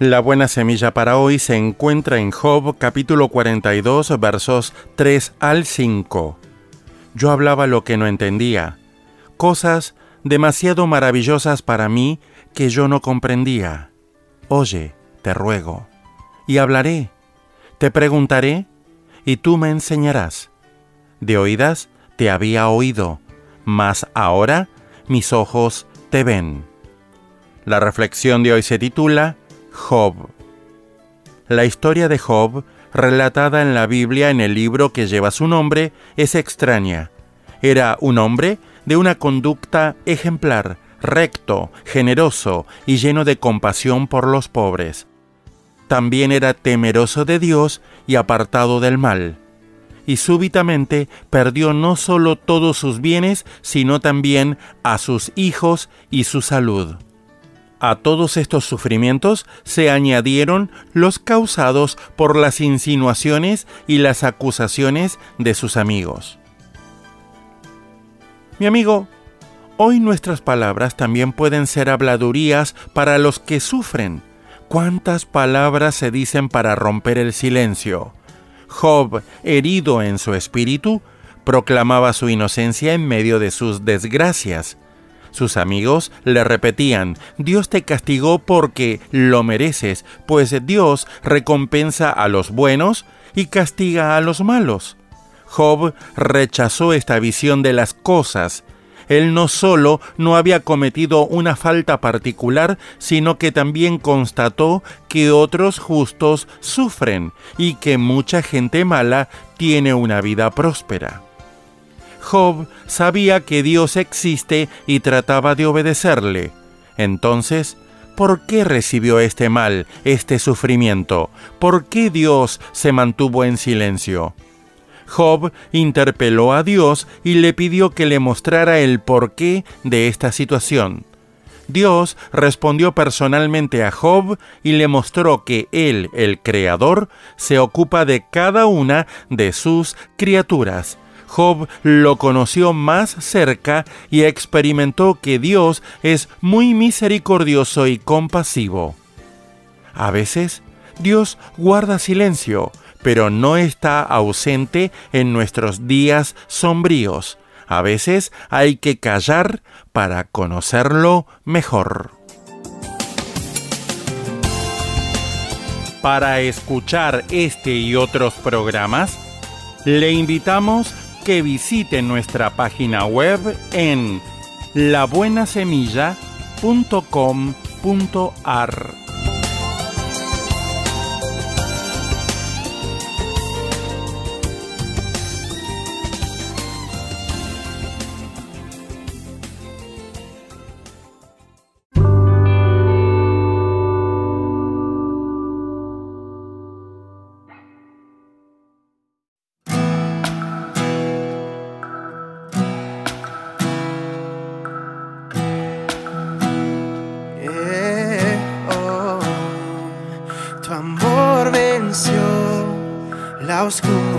La buena semilla para hoy se encuentra en Job capítulo 42 versos 3 al 5. Yo hablaba lo que no entendía, cosas demasiado maravillosas para mí que yo no comprendía. Oye, te ruego, y hablaré, te preguntaré, y tú me enseñarás. De oídas te había oído, mas ahora mis ojos te ven. La reflexión de hoy se titula Job. La historia de Job, relatada en la Biblia en el libro que lleva su nombre, es extraña. Era un hombre de una conducta ejemplar, recto, generoso y lleno de compasión por los pobres. También era temeroso de Dios y apartado del mal. Y súbitamente perdió no solo todos sus bienes, sino también a sus hijos y su salud. A todos estos sufrimientos se añadieron los causados por las insinuaciones y las acusaciones de sus amigos. Mi amigo, hoy nuestras palabras también pueden ser habladurías para los que sufren. ¿Cuántas palabras se dicen para romper el silencio? Job, herido en su espíritu, proclamaba su inocencia en medio de sus desgracias. Sus amigos le repetían, Dios te castigó porque lo mereces, pues Dios recompensa a los buenos y castiga a los malos. Job rechazó esta visión de las cosas. Él no solo no había cometido una falta particular, sino que también constató que otros justos sufren y que mucha gente mala tiene una vida próspera. Job sabía que Dios existe y trataba de obedecerle. Entonces, ¿por qué recibió este mal, este sufrimiento? ¿Por qué Dios se mantuvo en silencio? Job interpeló a Dios y le pidió que le mostrara el porqué de esta situación. Dios respondió personalmente a Job y le mostró que Él, el Creador, se ocupa de cada una de sus criaturas Job lo conoció más cerca y experimentó que Dios es muy misericordioso y compasivo. A veces, Dios guarda silencio, pero no está ausente en nuestros días sombríos. A veces hay que callar para conocerlo mejor. Para escuchar este y otros programas, le invitamos que visite nuestra página web en labuenasemilla.com.ar. la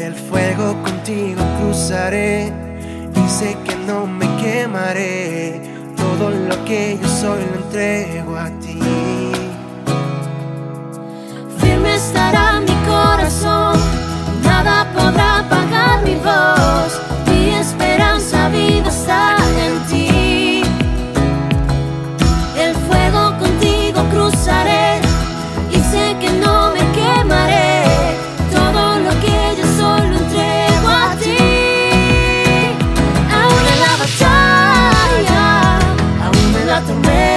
El fuego contigo cruzaré y sé que no me quemaré. Todo lo que yo soy lo entrego a ti. Firme estará mi corazón, nada podrá apagar mi voz. Aún en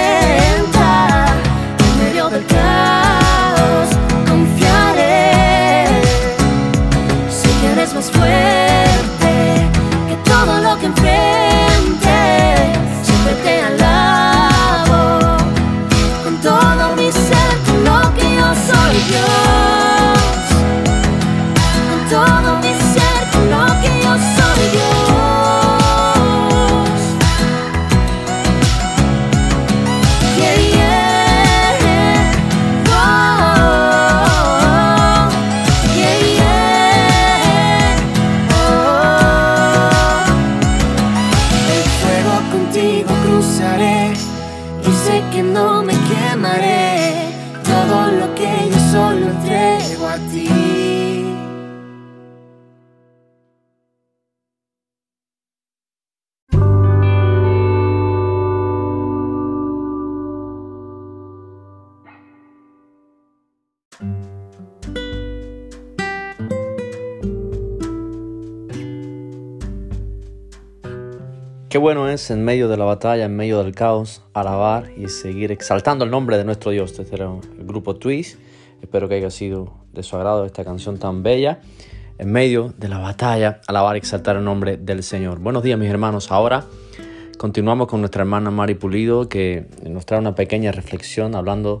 Qué bueno es en medio de la batalla, en medio del caos, alabar y seguir exaltando el nombre de nuestro Dios. Este era el grupo Twist. Espero que haya sido de su agrado esta canción tan bella. En medio de la batalla, alabar y exaltar el nombre del Señor. Buenos días mis hermanos. Ahora continuamos con nuestra hermana Mari Pulido que nos trae una pequeña reflexión hablando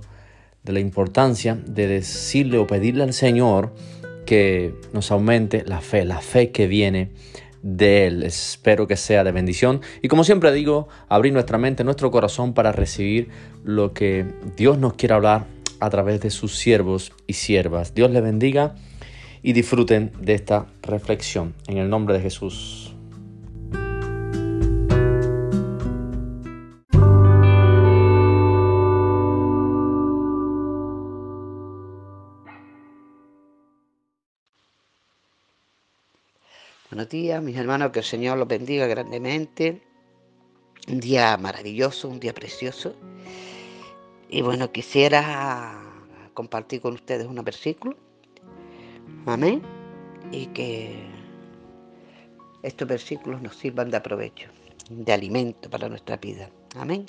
de la importancia de decirle o pedirle al Señor que nos aumente la fe, la fe que viene de Él. Espero que sea de bendición. Y como siempre digo, abrir nuestra mente, nuestro corazón para recibir lo que Dios nos quiere hablar a través de sus siervos y siervas. Dios les bendiga y disfruten de esta reflexión. En el nombre de Jesús. Buenos días, mis hermanos, que el Señor los bendiga grandemente. Un día maravilloso, un día precioso. Y bueno, quisiera compartir con ustedes unos versículos. Amén. Y que estos versículos nos sirvan de aprovecho, de alimento para nuestra vida. Amén.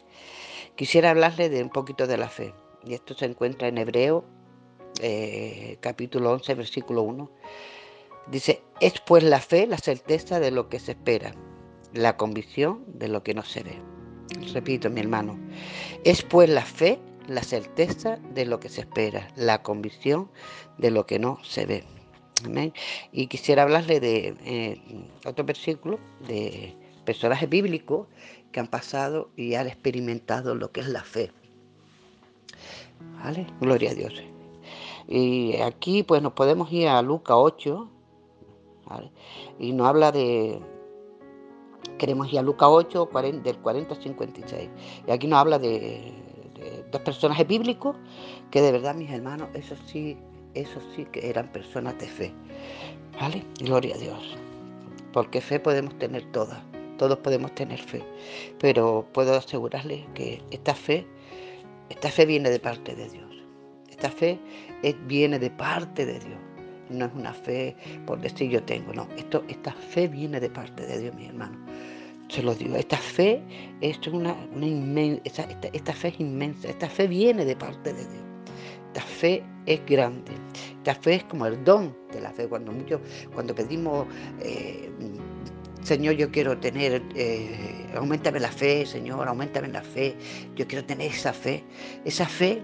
Quisiera hablarles de un poquito de la fe. Y esto se encuentra en Hebreo, eh, capítulo 11, versículo 1. Dice, es pues la fe la certeza de lo que se espera, la convicción de lo que no se ve. Repito, mi hermano, es pues la fe la certeza de lo que se espera, la convicción de lo que no se ve. Amén. Y quisiera hablarle de eh, otro versículo de personajes bíblicos que han pasado y han experimentado lo que es la fe. ¿Vale? Gloria a Dios. Y aquí pues nos podemos ir a Lucas 8, Y nos habla de, queremos ir a Lucas 8, 40, del 40 al 56. Y aquí nos habla de, dos personajes bíblicos que de verdad, mis hermanos, eso sí, eso sí que eran personas de fe. ¿Vale? Gloria a Dios. Porque fe podemos tener todas, todos podemos tener fe. Pero puedo asegurarles que esta fe, esta fe viene de parte de Dios. Esta fe viene de parte de Dios no es una fe por decir yo tengo, no, esto, esta fe viene de parte de Dios, mi hermano. Se lo digo, esta fe es una, una esta, esta, esta, fe es inmensa, esta fe viene de parte de Dios. Esta fe es grande, esta fe es como el don de la fe. Cuando mucho, cuando pedimos, eh, Señor, yo quiero tener, eh, aumentame la fe, Señor, aumentame la fe, yo quiero tener esa fe. Esa fe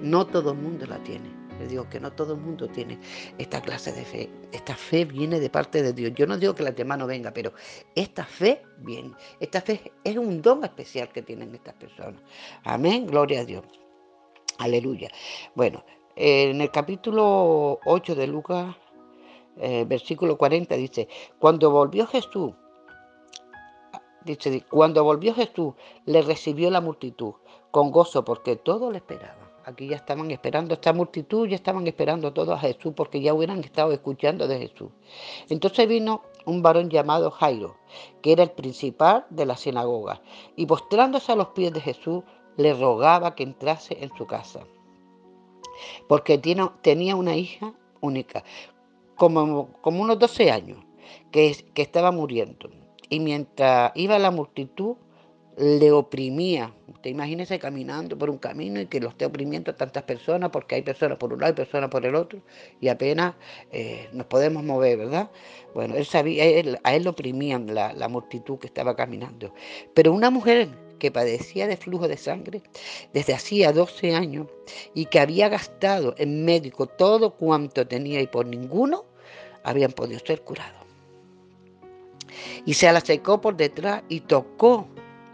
no todo el mundo la tiene Le digo que no todo el mundo tiene esta clase de fe. Esta fe viene de parte de Dios. Yo no digo que la demás no venga, pero esta fe viene. Esta fe es un don especial que tienen estas personas. Amén, gloria a Dios. Aleluya. Bueno, en el capítulo 8 de Lucas, eh, versículo 40 dice, cuando volvió Jesús, dice, cuando volvió Jesús, le recibió la multitud con gozo porque todo le esperaba. Aquí ya estaban esperando esta multitud, ya estaban esperando todos a Jesús porque ya hubieran estado escuchando de Jesús. Entonces vino un varón llamado Jairo, que era el principal de la sinagoga, y postrándose a los pies de Jesús, le rogaba que entrase en su casa, porque tenía una hija única, como, como unos 12 años, que, que estaba muriendo. Y mientras iba la multitud, le oprimía. Usted imagínese caminando por un camino y que lo esté oprimiendo a tantas personas, porque hay personas por un lado y personas por el otro, y apenas eh, nos podemos mover, ¿verdad? Bueno, él sabía, a él lo oprimían la, la multitud que estaba caminando. Pero una mujer que padecía de flujo de sangre desde hacía 12 años y que había gastado en médico todo cuanto tenía y por ninguno habían podido ser curados. Y se la secó por detrás y tocó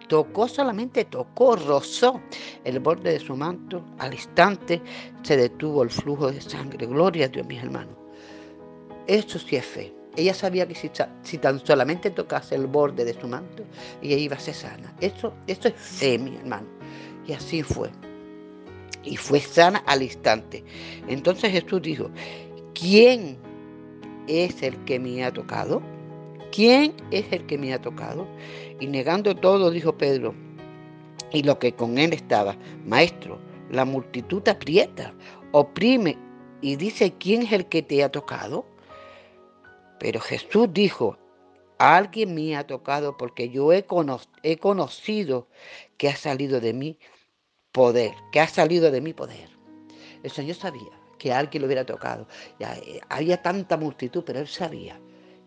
tocó solamente, tocó, rozó el borde de su manto, al instante se detuvo el flujo de sangre. Gloria a Dios, mis hermanos. Eso sí es fe. Ella sabía que si, tan solamente tocase el borde de su manto, ella iba a ser sana. Eso, eso es fe, mi hermano. Y así fue. Y fue sana al instante. Entonces Jesús dijo, ¿quién es el que me ha tocado? ¿quién es el que me ha tocado? Y negando todo, dijo Pedro, y lo que con él estaba, maestro, la multitud aprieta, oprime y dice, ¿quién es el que te ha tocado? Pero Jesús dijo, alguien me ha tocado porque yo he, he conocido que ha salido de mí poder, que ha salido de mi poder. El Señor sabía que alguien lo hubiera tocado. Ya, eh, había tanta multitud, pero él sabía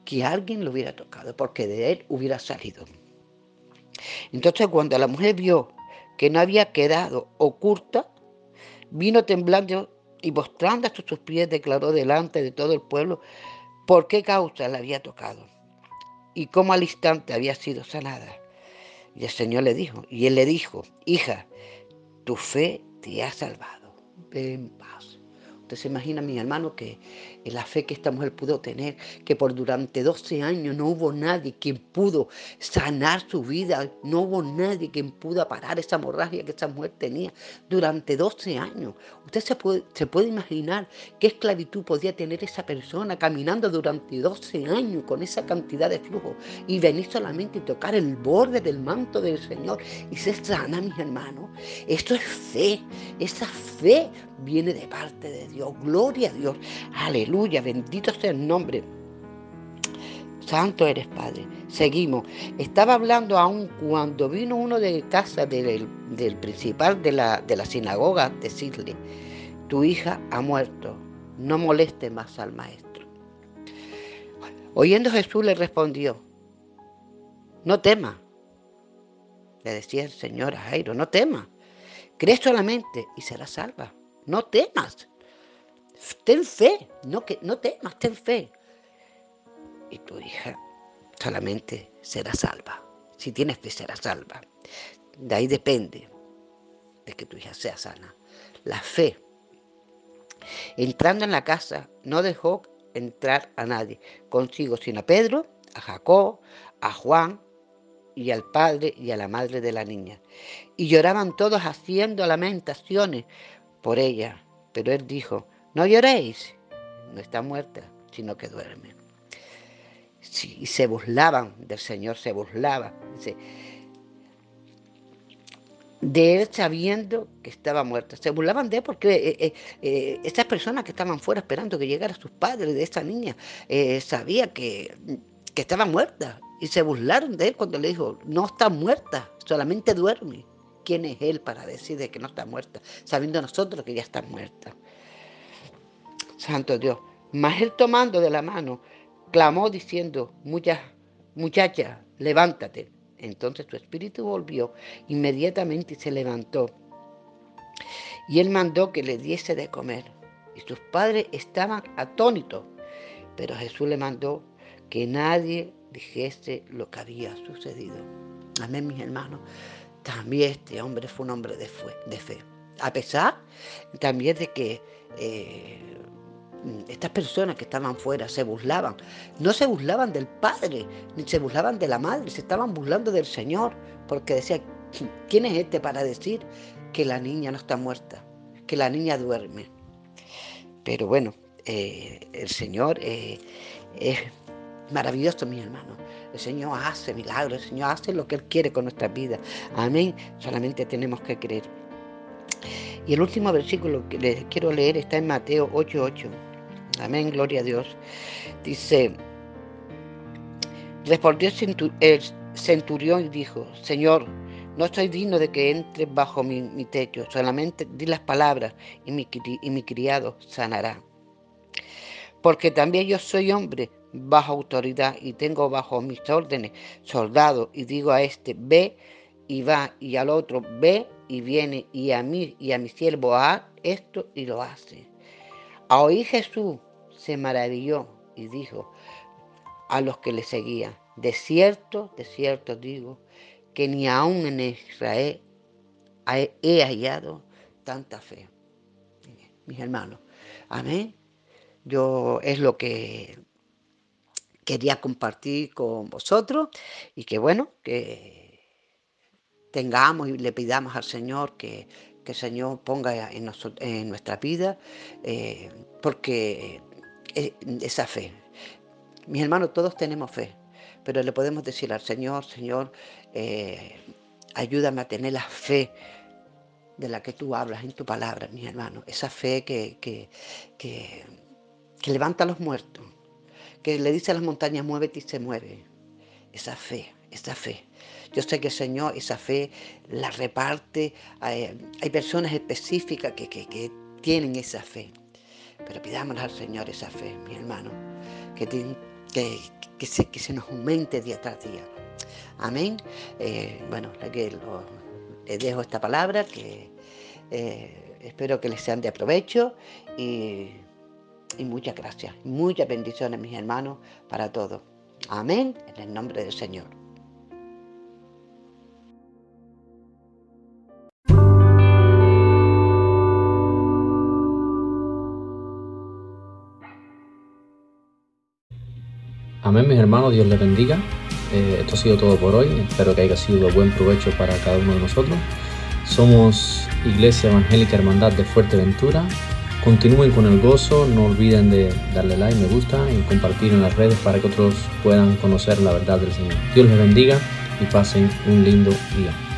que alguien lo hubiera tocado, porque de él hubiera salido. Entonces cuando la mujer vio que no había quedado oculta, vino temblando y mostrando a sus pies declaró delante de todo el pueblo por qué causa la había tocado y cómo al instante había sido sanada. Y el Señor le dijo, y él le dijo, hija, tu fe te ha salvado. Ven paz. Usted se imagina, mi hermano, que la fe que esta mujer pudo tener, que por durante 12 años no hubo nadie quien pudo sanar su vida, no hubo nadie quien pudo parar esa hemorragia que esa mujer tenía durante 12 años. Usted se puede, se puede imaginar qué esclavitud podía tener esa persona caminando durante 12 años con esa cantidad de flujo y venir solamente y tocar el borde del manto del Señor y ser sana, mis hermanos. Esto es fe, esa fe viene de parte de Dios. Gloria a Dios. Aleluya. Bendito sea el nombre. Santo eres Padre. Seguimos. Estaba hablando aún cuando vino uno de casa del, principal de la, de la sinagoga a decirle, tu hija ha muerto, no moleste más al maestro. Oyendo Jesús le respondió, no tema. Le decía el Señor a Jairo, no tema. Cree solamente y será salva no temas. Ten fe, no, que, no temas, ten fe. Y tu hija solamente será salva. Si tienes fe, será salva. De ahí depende de que tu hija sea sana. La fe. Entrando en la casa, no dejó entrar a nadie consigo, sino a Pedro, a Jacob, a Juan y al padre y a la madre de la niña. Y lloraban todos haciendo lamentaciones por ella. Pero él dijo, no lloréis, no está muerta, sino que duerme. y se burlaban del Señor, se burlaban. de él sabiendo que estaba muerta. Se burlaban de él porque eh, eh, eh, estas personas que estaban fuera esperando que llegara sus padres de esa niña, sabía que, que estaba muerta. Y se burlaron de él cuando le dijo, no está muerta, solamente duerme quién es Él para decir de que no está muerta, sabiendo nosotros que ya está muerta. Santo Dios. Mas Él tomando de la mano, clamó diciendo, muchacha, levántate. Entonces su espíritu volvió inmediatamente y se levantó. Y él mandó que le diese de comer. y sus padres estaban atónitos. Pero Jesús le mandó que nadie dijese lo que había sucedido. Amén, mis hermanos. También este hombre fue un hombre de fe. A pesar también de que eh, estas personas que estaban fuera se burlaban. No se burlaban del padre, ni se burlaban de la madre, se estaban burlando del Señor, porque decía, ¿quién es este para decir que la niña no está muerta, que la niña duerme? Pero bueno, eh, el Señor eh, es maravilloso, mi hermano. El Señor hace milagros, el Señor hace lo que Él quiere con nuestra vida. Amén. Solamente tenemos que creer. Y el último versículo que les quiero leer está en Mateo 8:8. Amén, gloria a Dios. Dice, respondió el centurión y dijo, Señor, no estoy digno de que entre bajo mi, techo, solamente di las palabras y mi criado sanará. Porque también yo soy hombre bajo autoridad y tengo bajo mis órdenes soldados y digo a este, ve y va, y al otro, ve y viene, y a mí y a mi siervo, haz esto y lo hace. A oír Jesús se maravilló y dijo a los que le seguían, de cierto, de cierto digo, que ni aún en Israel he hallado tanta fe. Mis hermanos, amén. Yo es lo que quería compartir con vosotros y que bueno, que tengamos y le pidamos al Señor que, el Señor ponga en, nuestra vida, eh, porque eh, esa fe. Mis hermanos, todos tenemos fe, pero le podemos decir al Señor, Señor, eh, ayúdame a tener la fe de la que tú hablas en tu palabra, mis hermanos, esa fe que, que, que, que levanta a los muertos, que le dice a las montañas, muévete y se mueve. Esa fe, esa fe. Yo sé que el Señor esa fe la reparte. Hay, personas específicas que, que, tienen esa fe. Pero pidámosle al Señor esa fe, mi hermano, que, que, que, se, que se nos aumente día tras día. Amén. Eh, bueno, le, le dejo esta palabra que eh, espero que les sean de aprovecho y y muchas gracias. Muchas bendiciones, mis hermanos, para todos. Amén, en el nombre del Señor. Amén, mis hermanos, Dios les bendiga. Eh, esto ha sido todo por hoy. Espero que haya sido de buen provecho para cada uno de nosotros. Somos Iglesia Evangélica Hermandad de Fuerteventura Continúen con el gozo, no olviden de darle like, me gusta y compartir en las redes para que otros puedan conocer la verdad del Señor. Dios les bendiga y pasen un lindo día.